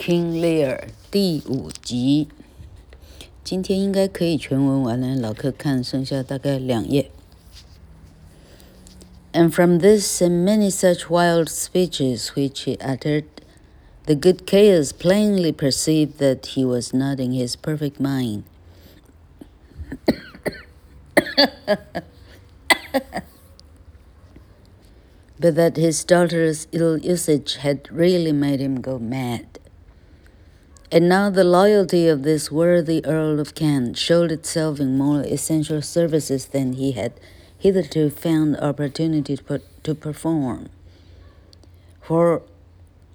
King Lear 第五集，今天应该可以全文完了。老客看剩下大概两页。And from this and many such wild speeches which he uttered, the good Caius plainly perceived that he was not in his perfect mind. but that his daughter's ill usage had really made him go mad. And now the loyalty of this worthy Earl of Kent showed itself in more essential services than he had hitherto found opportunity to perform. For,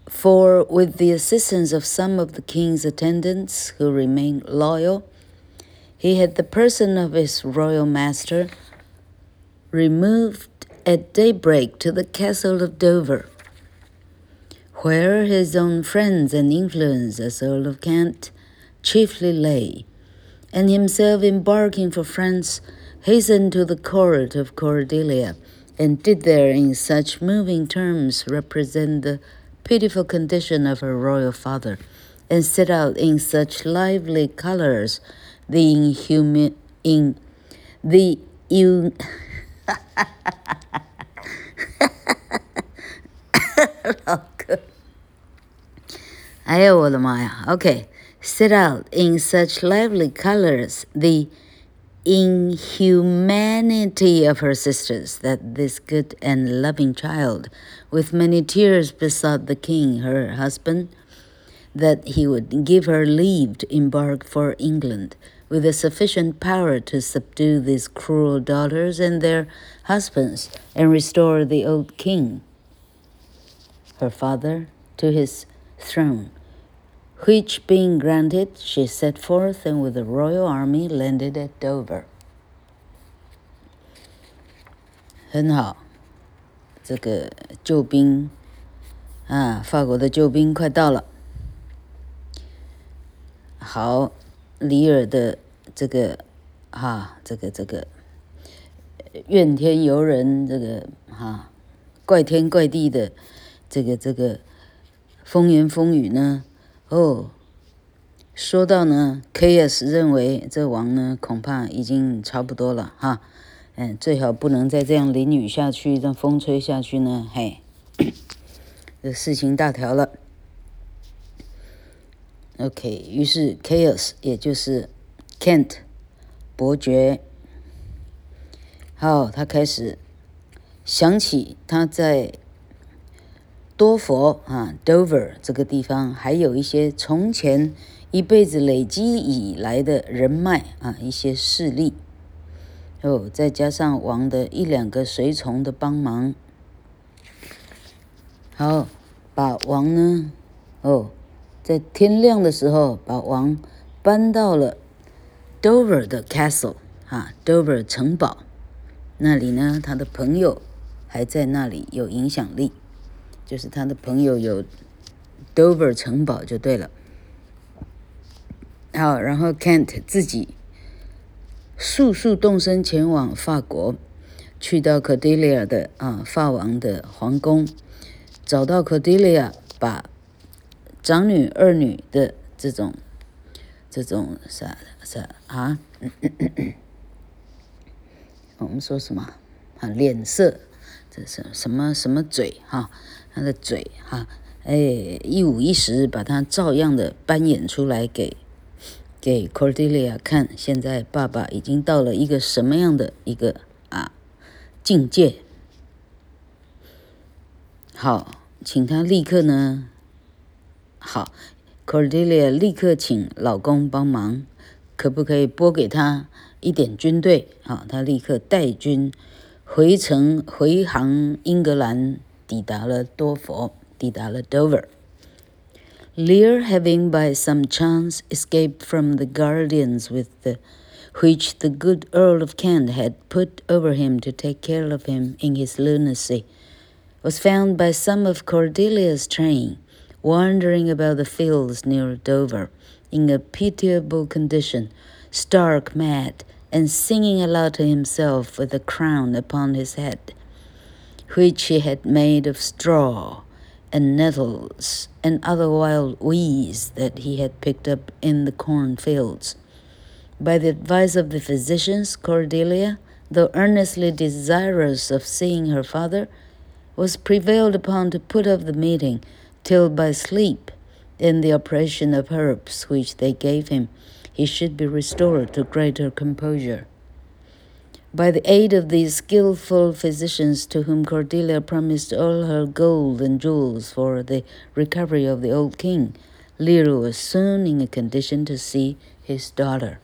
for with the assistance of some of the king's attendants who remained loyal, he had the person of his royal master removed at daybreak to the castle of Dover, where his own friends and influence as Earl of Kent chiefly lay, and himself embarking for France, hastened to the court of Cordelia, and did there in such moving terms represent the pitiful condition of her royal father, and set out in such lively colors the inhuman in the un Ayahualmaya. Okay. Set out in such lively colors the inhumanity of her sisters that this good and loving child, with many tears, besought the king, her husband, that he would give her leave to embark for England with a sufficient power to subdue these cruel daughters and their husbands and restore the old king, her father, to his throne. Which being granted, she set forth and with the royal army landed at Dover. 很好，这个救兵啊，法国的救兵快到了。好。里尔的这个，哈、啊，这个这个怨天尤人，这个哈、啊，怪天怪地的，这个这个风言风语呢，哦，说到呢，K.S. 认为这王呢恐怕已经差不多了哈，嗯，最好不能再这样淋雨下去，让风吹下去呢，嘿，这事情大条了。OK，于是 Chaos 也就是 Kent 伯爵，好，他开始想起他在多佛啊 Dover 这个地方，还有一些从前一辈子累积以来的人脉啊，一些势力，哦，再加上王的一两个随从的帮忙，好，把王呢，哦。在天亮的时候，把王搬到了 Dover 的 Castle 啊，Dover 城堡。那里呢，他的朋友还在那里有影响力，就是他的朋友有 Dover 城堡就对了。好，然后 Kent 自己速速动身前往法国，去到 Cordelia 的啊法王的皇宫，找到 Cordelia 把。长女、二女的这种、这种啥啥啊？我们说什么啊？脸色，这是什么什么嘴哈？他的嘴哈，哎，一五一十把他照样的扮演出来给给 Cordelia 看。现在爸爸已经到了一个什么样的一个啊境界？好，请他立刻呢。好，Cordelia 立刻请老公帮忙，可不可以拨给他一点军队？好，他立刻带军回城回航英格兰，抵达了多佛，抵达了 Dover。Lear having by some chance escaped from the guardians with the which the good Earl of Kent had put over him to take care of him in his lunacy, was found by some of Cordelia's train wandering about the fields near Dover in a pitiable condition, stark mad, and singing aloud to himself with a crown upon his head, which he had made of straw, and nettles and other wild weeds that he had picked up in the cornfields. By the advice of the physicians, Cordelia, though earnestly desirous of seeing her father, was prevailed upon to put off the meeting till by sleep and the operation of herbs which they gave him, he should be restored to greater composure. By the aid of these skilful physicians to whom Cordelia promised all her gold and jewels for the recovery of the old king, Lear was soon in a condition to see his daughter.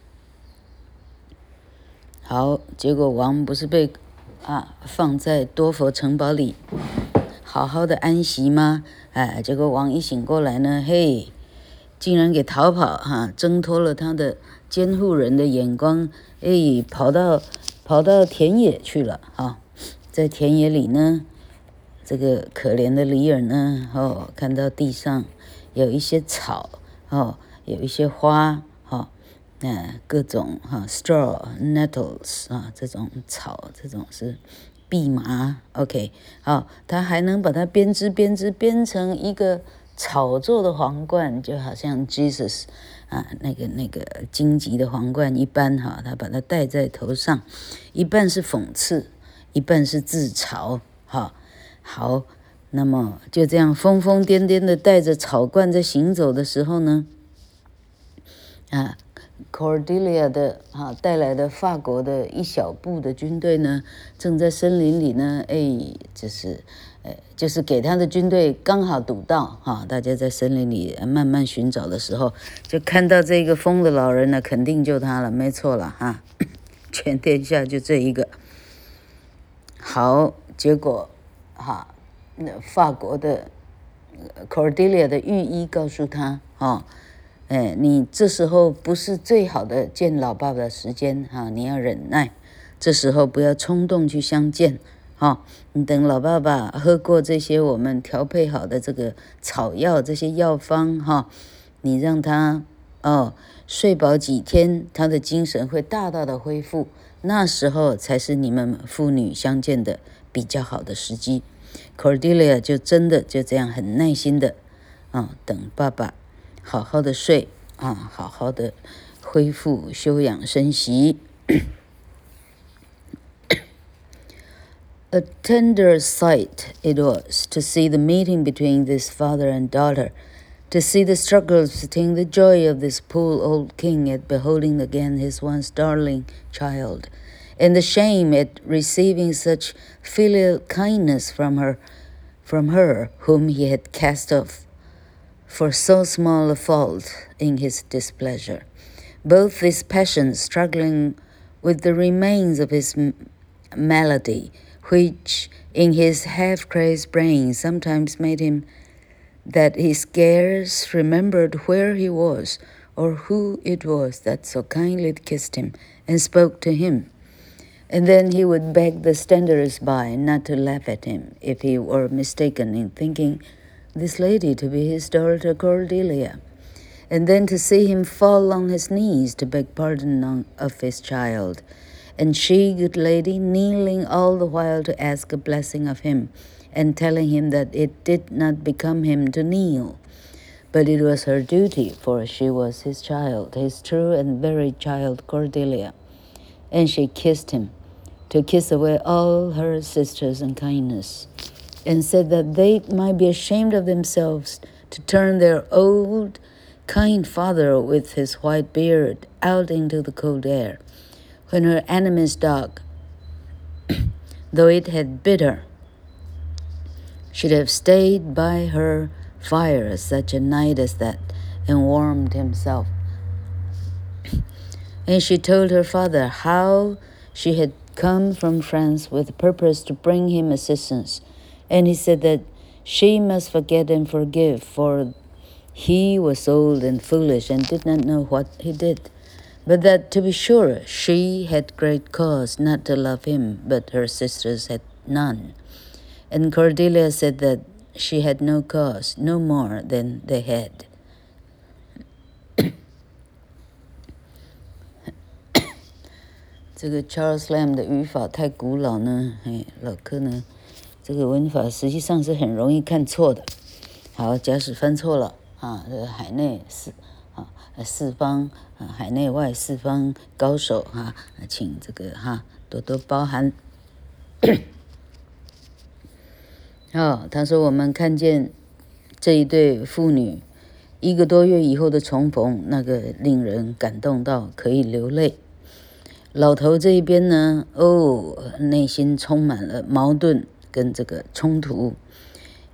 好，结果王不是被啊放在多佛城堡里，好好的安息吗？哎，结果王一醒过来呢，嘿，竟然给逃跑哈，挣脱了他的监护人的眼光，哎，跑到 跑到田野去了哈，在田野里呢，这个可怜的李尔呢，哦，看到地上有一些草，哦，有一些花。嗯，各种哈 straw nettles 啊，这种草，这种是蓖麻。OK，好，他还能把它编织编织编成一个草做的皇冠，就好像 Jesus 啊，那个那个荆棘的皇冠一般哈。他把它戴在头上，一半是讽刺，一半是自嘲。哈，好，那么就这样疯疯癫癫的带着草冠在行走的时候呢，啊。Cordelia 的哈带来的法国的一小部的军队呢，正在森林里呢，哎，就是，呃，就是给他的军队刚好堵到哈，大家在森林里慢慢寻找的时候，就看到这个疯的老人呢，肯定就他了，没错了哈，全天下就这一个。好，结果哈，那法国的 Cordelia 的御医告诉他哈。哎，你这时候不是最好的见老爸爸的时间哈，你要忍耐，这时候不要冲动去相见，哈，你等老爸爸喝过这些我们调配好的这个草药这些药方哈，你让他哦睡饱几天，他的精神会大大的恢复，那时候才是你们父女相见的比较好的时机。Cordelia 就真的就这样很耐心的啊等爸爸。好好的睡啊，好好的恢复休养生息。 A tender sight it was to see the meeting between this father and daughter, to see the struggles between the joy of this poor old king at beholding again his once darling child, and the shame at receiving such filial kindness from her, from her whom he had cast off for so small a fault in his displeasure. Both these passions struggling with the remains of his malady, which in his half crazed brain sometimes made him that he scarce remembered where he was or who it was that so kindly kissed him and spoke to him. And then he would beg the standers by not to laugh at him if he were mistaken in thinking this lady to be his daughter Cordelia, and then to see him fall on his knees to beg pardon on, of his child, and she, good lady, kneeling all the while to ask a blessing of him, and telling him that it did not become him to kneel, but it was her duty, for she was his child, his true and very child Cordelia. And she kissed him, to kiss away all her sisters and kindness and said that they might be ashamed of themselves to turn their old, kind father with his white beard out into the cold air, when her enemy's dog, though it had bit her, should have stayed by her fire such a night as that and warmed himself. And she told her father how she had come from France with purpose to bring him assistance and he said that she must forget and forgive, for he was old and foolish and did not know what he did. But that to be sure, she had great cause not to love him, but her sisters had none. And Cordelia said that she had no cause, no more than they had. 这个 Charles Lamb 的语法太古老呢，哎，老柯呢？ 这个文法实际上是很容易看错的。好，假使翻错了啊，这个海内四啊四方啊海内外四方高手哈、啊，请这个哈、多多包涵。好，他说我们看见这一对父女一个多月以后的重逢，那个令人感动到可以流泪。老头这一边呢，哦，内心充满了矛盾跟这个冲突。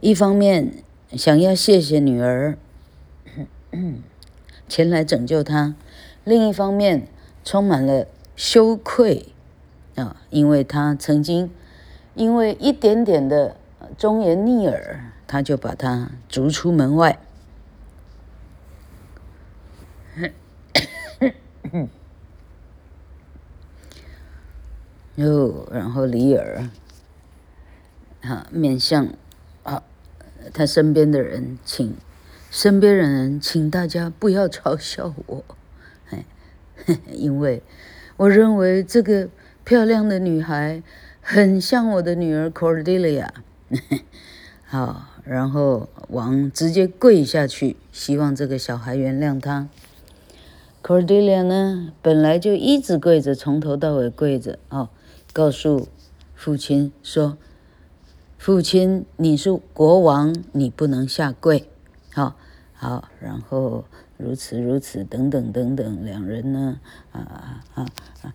一方面想要谢谢女儿前来拯救他，另一方面充满了羞愧啊，因为他曾经因为一点点的忠言逆耳，他就把他逐出门外。哟，然后李尔，啊，面向啊，他身边的人，请身边人，请大家不要嘲笑我，哎，因为我认为这个漂亮的女孩很像我的女儿 Cordelia。好，然后王直接跪下去，希望这个小孩原谅他。Cordelia 呢，本来就一直跪着，从头到尾跪着，哦。告诉父亲说：“父亲，你是国王，你不能下跪。好，好，然后如此如此等等等等，两人呢，啊啊啊，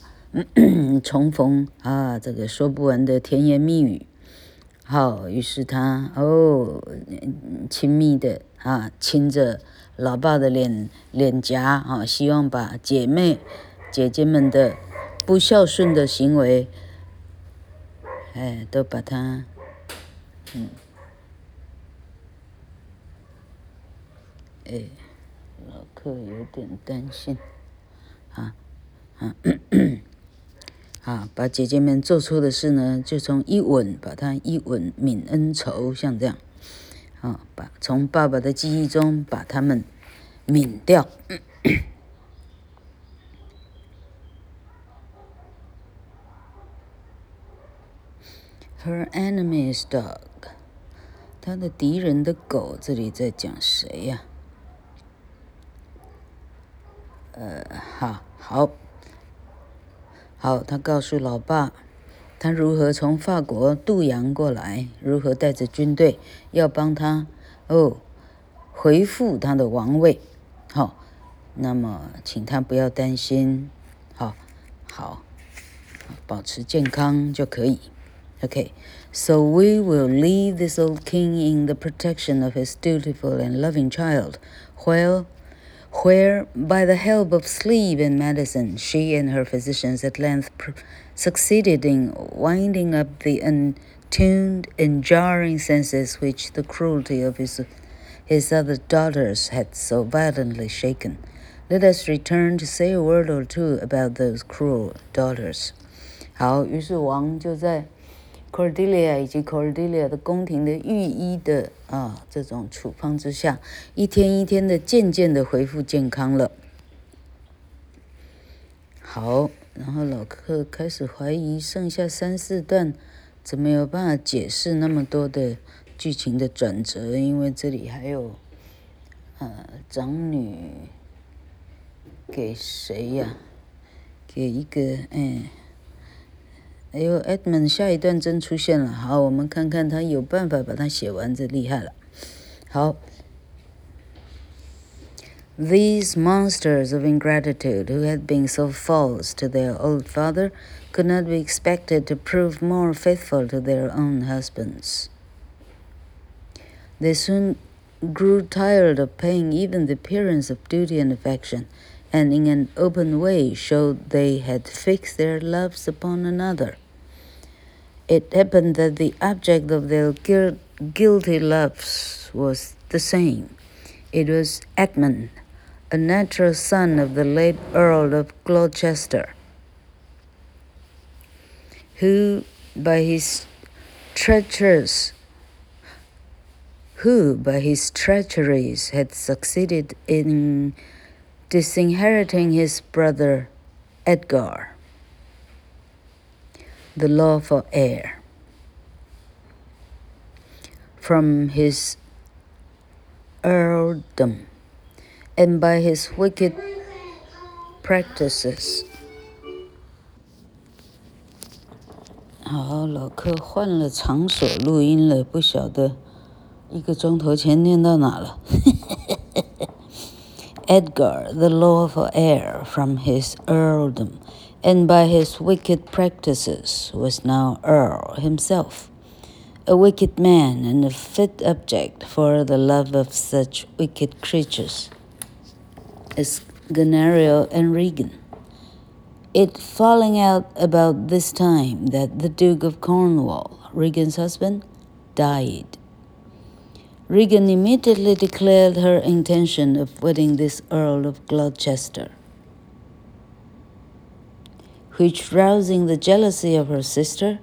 重逢啊，这个说不完的甜言蜜语。好，于是他哦，亲密的啊，亲着老爸的脸脸颊啊，希望把姐妹姐姐们的不孝顺的行为。”哎，都把他，嗯，哎，老克有点担心，啊，啊，啊，把姐姐们做错的事呢，就从一吻把他一吻泯恩仇，像这样，啊，把从爸爸的记忆中把他们泯掉。Her enemy's dog，他的敌人的狗，这里在讲谁呀？呃，好，好，好，他告诉老爸，他如何从法国渡洋过来，如何带着军队要帮他哦，恢复他的王位。好，那么请他不要担心，好，好，保持健康就可以。Okay, so we will leave this old king in the protection of his dutiful and loving child, while, where, by the help of sleep and medicine, she and her physicians at length succeeded in winding up the untuned and jarring senses which the cruelty of his, his other daughters had so violently shaken. Let us return to say a word or two about those cruel daughters. 好，于是王就在。 Cordelia 以及 Cordelia 的宫廷的御医的啊这种处方之下，一天一天的渐渐的恢复健康了。好，然后老克开始怀疑剩下三四段怎么有办法解释那么多的剧情的转折，因为这里还有呃长女给谁呀？给一个嗯。呦，Edmund 下一段真出现了。好，我们看看他有办法把它写完，这厉害了。好，These monsters of ingratitude who had been so false to their old father could not be expected to prove more faithful to their own husbands. They soon grew tired of paying even the appearance of duty and affection, and in an open way showed they had fixed their loves upon another. It happened that the object of their guilty loves was the same. It was Edmund, a natural son of the late Earl of Gloucester, who by his treacherous who by his treacheries had succeeded in disinheriting his brother Edgar the lawful heir from his earldom, and by his wicked practices. 好，老客换了场所录音了，不晓得一个钟头前念到哪了。 Edgar, the lawful heir from his earldom, and by his wicked practices was now Earl himself, a wicked man and a fit object for the love of such wicked creatures as Goneril and Regan. It falling out about this time that the Duke of Cornwall, Regan's husband, died. Regan immediately declared her intention of wedding this Earl of Gloucester, which rousing the jealousy of her sister,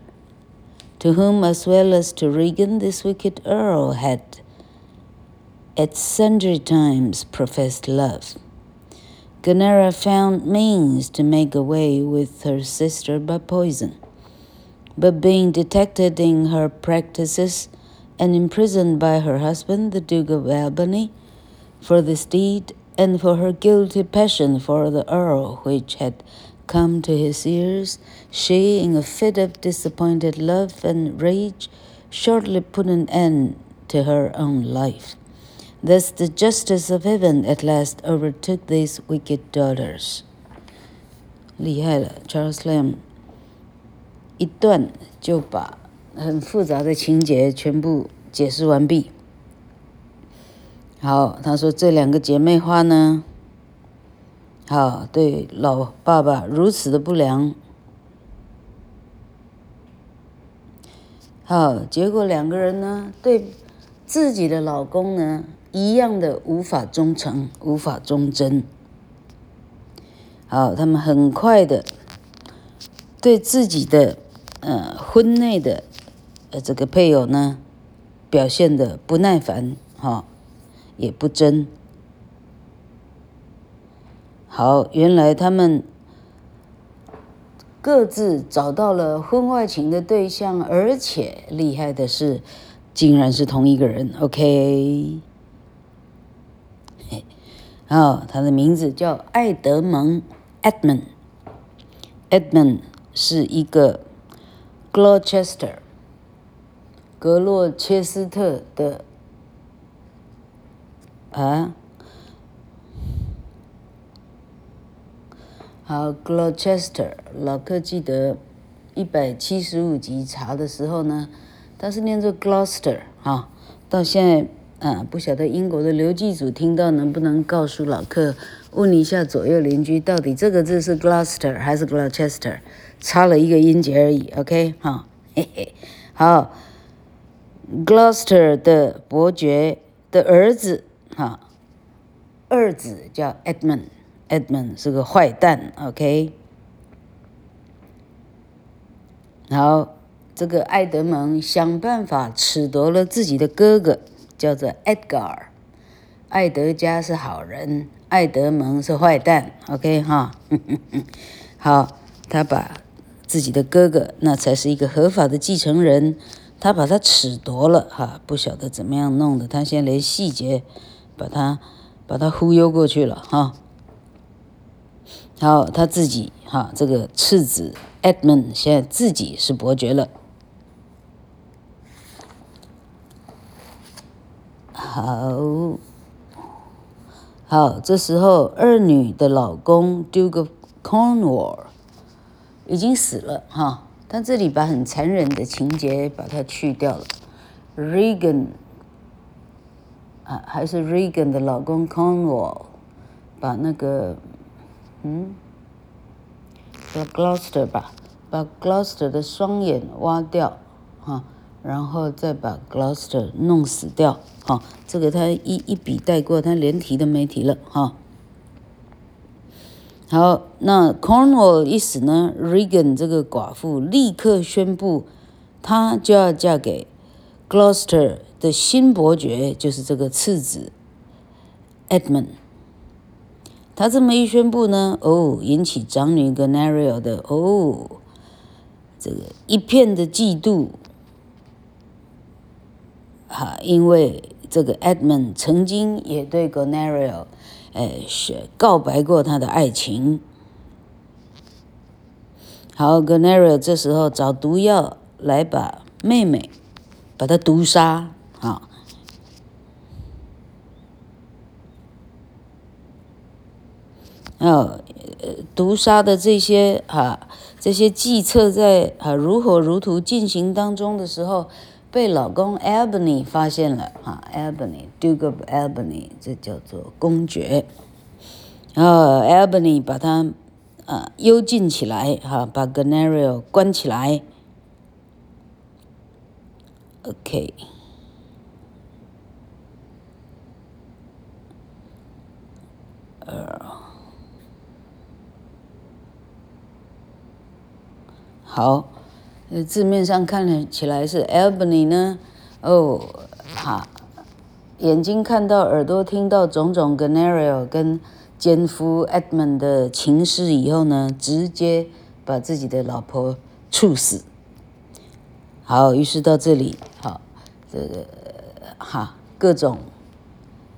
to whom as well as to Regan this wicked Earl had at sundry times professed love. Gunera found means to make away with her sister by poison, but being detected in her practices and imprisoned by her husband, the Duke of Albany, for this deed and for her guilty passion for the Earl, which had come to his ears, she, in a fit of disappointed love and rage, shortly put an end to her own life. Thus the justice of heaven at last overtook these wicked daughters. 厉害了，Charles Lamb 一段就把很复杂的情节全部解释完毕。好，他说这两个姐妹花呢， 好对老爸爸如此的不良，好，结果两个人呢对自己的老公呢。一样的无法忠诚，无法忠贞。好，他们很快的对自己的呃婚内的呃这个配偶呢表现的不耐烦，哈、也不争。好，原来他们各自找到了婚外情的对象，而且厉害的是，竟然是同一个人。OK。哦，他的名字叫爱德蒙 （Edmund）。Edmund 是一个 Gloucester 格洛切斯特的啊。好，Gloucester 老客记得一百七十五集查的时候呢，他是念作 Gloucester 啊，到现在。啊，不晓得英国的刘记组听到能不能告诉老客，问一下左右邻居，到底这个字是 Gloucester 还是 Gloucester，差了一个音节而已。OK，哈，嘿嘿，好，Gloucester 的伯爵的儿子，哈，二子叫 Edmund Edmund 是个坏蛋。OK，好，这个爱德蒙想办法褫夺了自己的哥哥。叫做 Edgar，爱德加是好人，爱德蒙是坏蛋。OK 哈，好，他把自己的哥哥，那才是一个合法的继承人，他把他褫夺了哈，不晓得怎么样弄的，他现在连细节把他把他忽悠过去了哈。好，他自己哈，这个次子 Edmund 现在自己是伯爵了。好好，这时候二女的老公 Duke of Cornwall 已经死了哈，但这里把很残忍的情节把它去掉了。Regan 啊，还是 Regan 的老公 Cornwall 把那个嗯，把 Gloucester 吧，把 Gloucester 的双眼挖掉哈。然后再把 Gloucester 弄死掉，哈，这个他一一笔带过，他连提都没提了，哈。好，那 Cornwall 一死呢，Regan 这个寡妇立刻宣布，她就要嫁给 Gloucester 的新伯爵，就是这个次子 Edmund。他这么一宣布呢，哦，引起长女 Goneril 的哦，这个一片的嫉妒。哈，因为这个 Edmund 曾经也对 Goneril 呃，是告白过他的爱情。好，Goneril 这时候找毒药来把妹妹把她毒杀啊。哦，毒杀的这些哈，这些计策在啊如火如荼进行当中的时候，被老公 Albany 发现了哈，Albany Duke of Albany，这叫做公爵。然后 Albany 把他啊幽禁起来哈，把 Goneril 关起来。OK。好，字面上看起来是 Albany 呢，哦，哈，眼睛看到，耳朵听到种种 Goneril 跟奸夫 Edmund 的情事以后呢，直接把自己的老婆处死。好，于是到这里，好，这个哈，各种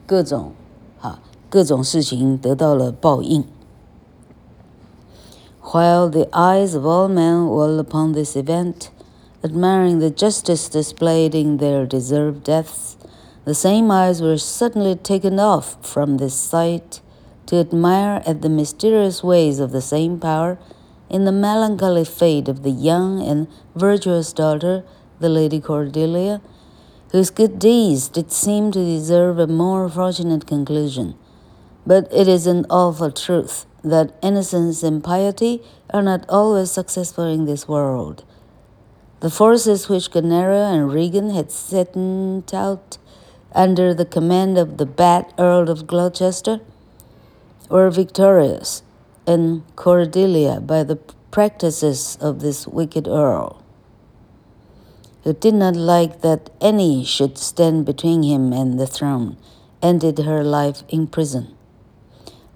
各种哈，各种事情得到了报应。While the eyes of all men were upon this event, admiring the justice displayed in their deserved deaths, the same eyes were suddenly taken off from this sight to admire at the mysterious ways of the same power in the melancholy fate of the young and virtuous daughter, the Lady Cordelia, whose good deeds did seem to deserve a more fortunate conclusion. But it is an awful truth that innocence and piety are not always successful in this world. The forces which Goneril and Regan had sent out under the command of the bad Earl of Gloucester were victorious in Cordelia by the practices of this wicked Earl, who did not like that any should stand between him and the throne, ended her life in prison.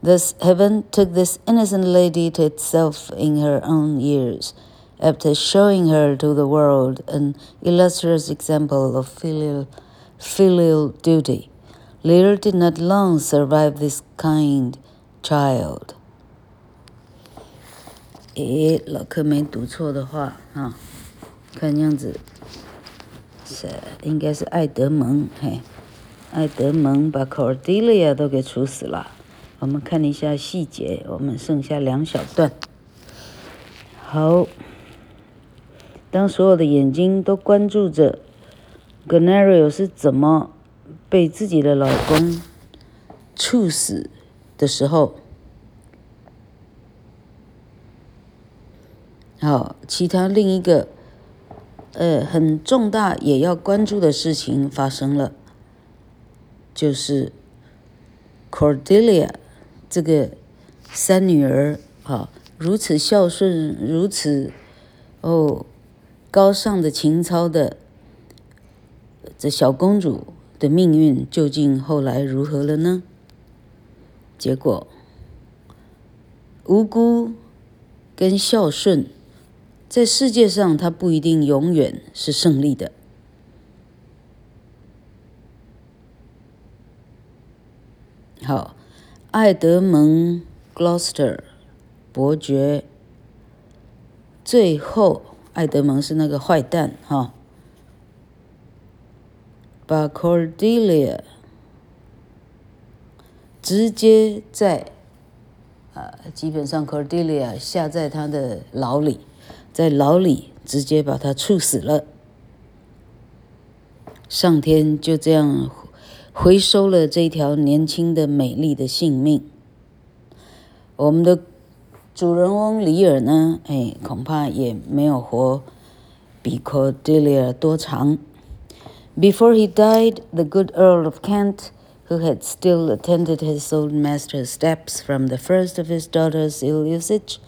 Thus heaven took this innocent lady to itself in her own years, after showing her to the world an illustrious example of filial, filial duty. Lear did not long survive this kind child. 诶，老柯没读错的话啊，看样子是应该是爱德蒙，嘿，爱德蒙把 Cordelia 都给处死了。 我们看一下细节，我们剩下两小段。好，当所有的眼睛都关注着 Goneril 是怎么被自己的老公处死的时候，好，其他另一个呃很重大也要关注的事情发生了，就是 Cordelia。这个三女儿啊，如此孝顺，如此哦高尚的情操的这小公主的命运究竟后来如何了呢？结果，无辜跟孝顺，在世界上它不一定永远是胜利的。好。爱德蒙 （Gloucester） 伯爵，最后爱德蒙是那个坏蛋哈，把 Cordelia 直接在啊，基本上 Cordelia 下在他的牢里，在牢里直接把他处死了，上天就这样。回收了这条年轻的、美丽的性命。我们的主人翁李尔呢？哎，恐怕也没有活比 Cordelia 多长。Before he died, the good Earl of Kent, who had still attended his old master's steps from the first of his daughter's ill usage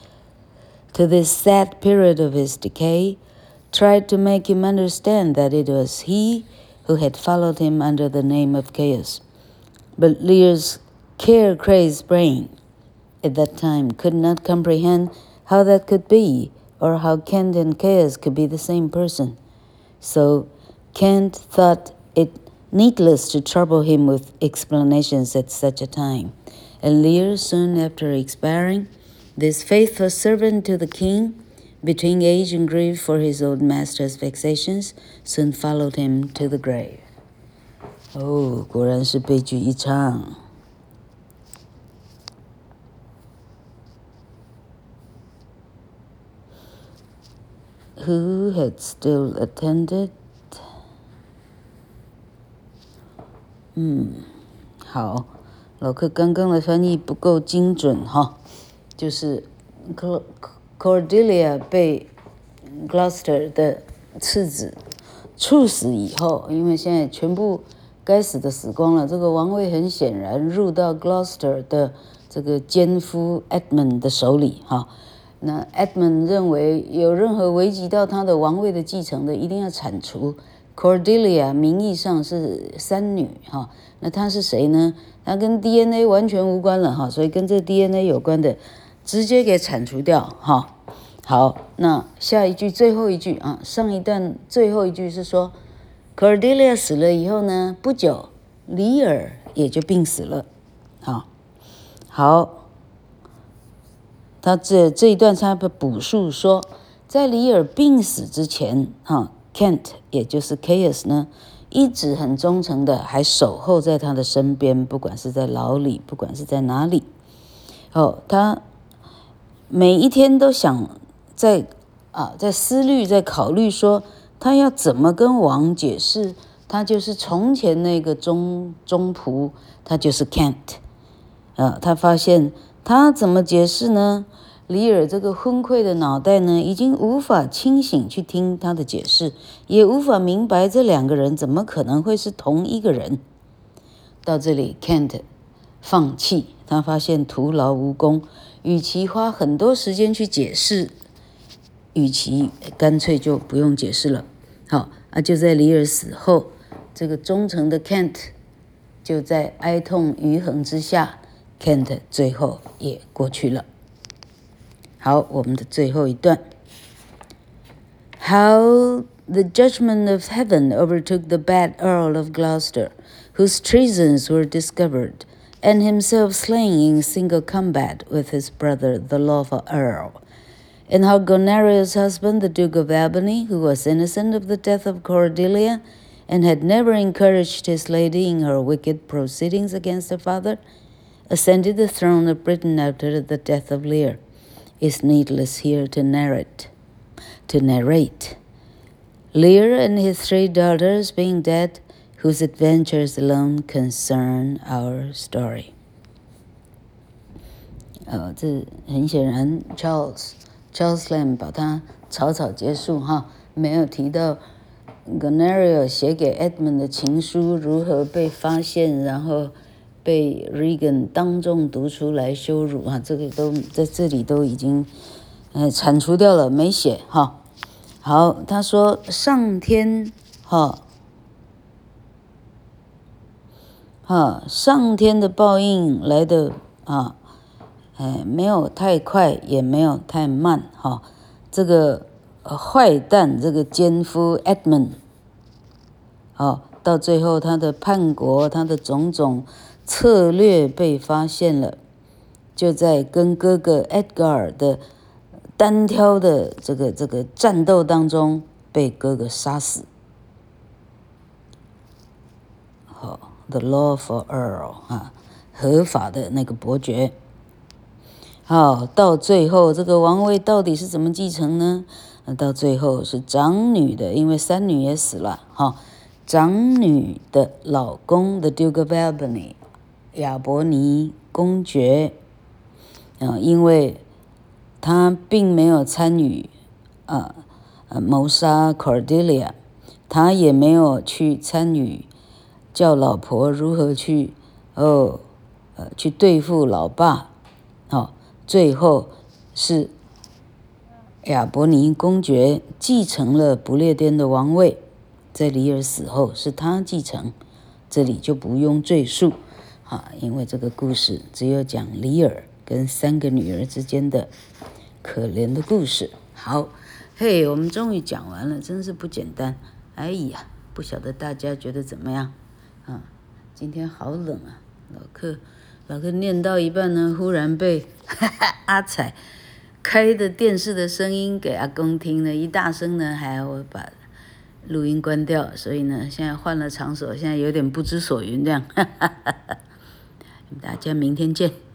to this sad period of his decay, tried to make him understand that it was he who had followed him under the name of Chaos. But Lear's care-crazed brain at that time could not comprehend how that could be, or how Kent and Chaos could be the same person. So Kent thought it needless to trouble him with explanations at such a time. And Lear, soon after expiring, this faithful servant to the king, between age and grief for his old master's vexations, soon followed him to the grave. 哦，果然是悲剧一场。Who had still attended? 嗯，好，老克刚刚的翻译不够精准哈，就是 Cordelia 被 Gloucester 的次子处死以后，因为现在全部该死的死光了，这个王位很显然入到 Gloucester 的这个奸夫 Edmund 的手里哈。那 Edmund 认为有任何危及到他的王位的继承的，一定要铲除。Cordelia 名义上是三女哈，那她是谁呢？她跟 DNA 完全无关了哈，所以跟这 DNA 有关的直接给铲除掉哈。好，那下一句最后一句啊，上一段最后一句是说，Cordelia 死了以后呢，不久李尔也就病死了。好，好，他这这一段他的补述说，在李尔病死之前哈。Kent，也就是 Caius 呢，一直很忠诚的，还守候在他的身边，不管是在牢里，不管是在哪里。哦，他每一天都想在啊，在思虑，在考虑说，他要怎么跟王解释，他就是从前那个忠忠仆，他就是 Kent。啊，他发现他怎么解释呢？李尔这个昏聩的脑袋呢，已经无法清醒去听他的解释，也无法明白这两个人怎么可能会是同一个人。到这里，Kent 放弃，他发现徒劳无功，与其花很多时间去解释，与其干脆就不用解释了。好，啊，就在李尔死后，这个忠诚的 Kent 就在哀痛余横之下，Kent 最后也过去了。好，我们的最后一段。How the judgment of heaven overtook the bad Earl of Gloucester, whose treasons were discovered, and himself slain in single combat with his brother, the lawful Earl. And how Goneria's husband, the Duke of Albany, who was innocent of the death of Cordelia, and had never encouraged his lady in her wicked proceedings against her father, ascended the throne of Britain after the death of Lear is needless here to narrate. To narrate. Lear and his three daughters being dead, whose adventures alone concern our story. 呃，这很显然，Charles Charles Lamb 把它草草结束哈，没有提到 g o n e r i o 写给 Edmund 的情书如何被发现，然后。被 Regan 当众读出来羞辱啊！这个都在这里都已经呃铲除掉了，没写哈。好，他说上天哈哈上天的报应来的啊，哎没有太快，也没有太慢哈。这个坏蛋，这个奸夫 Edmund，到最后他的叛国，他的种种。策略被发现了，就在跟哥哥 Edgar 的单挑的这个这个战斗当中被哥哥杀死。好，The lawful Earl 啊，合法的那个伯爵。好，到最后这个王位到底是怎么继承呢？到最后是长女的，因为三女也死了。哈，长女的老公 The Duke of Albany。亚伯尼公爵，啊，因为他并没有参与啊，呃，谋杀 Cordelia，他也没有去参与叫老婆如何去哦，呃，去对付老爸，哦，最后是亚伯尼公爵继承了不列颠的王位，在里尔死后是他继承，这里就不用赘述。啊，因为这个故事只有讲里尔跟三个女儿之间的可怜的故事。好，嘿，我们终于讲完了，真是不简单。哎呀，不晓得大家觉得怎么样？啊，今天好冷啊！老客，老客念到一半呢，忽然被哈 哈阿彩开的电视的声音给阿公听了，一大声呢，还要我把录音关掉，所以呢，现在换了场所，现在有点不知所云这样。哈哈哈哈，大家明天见。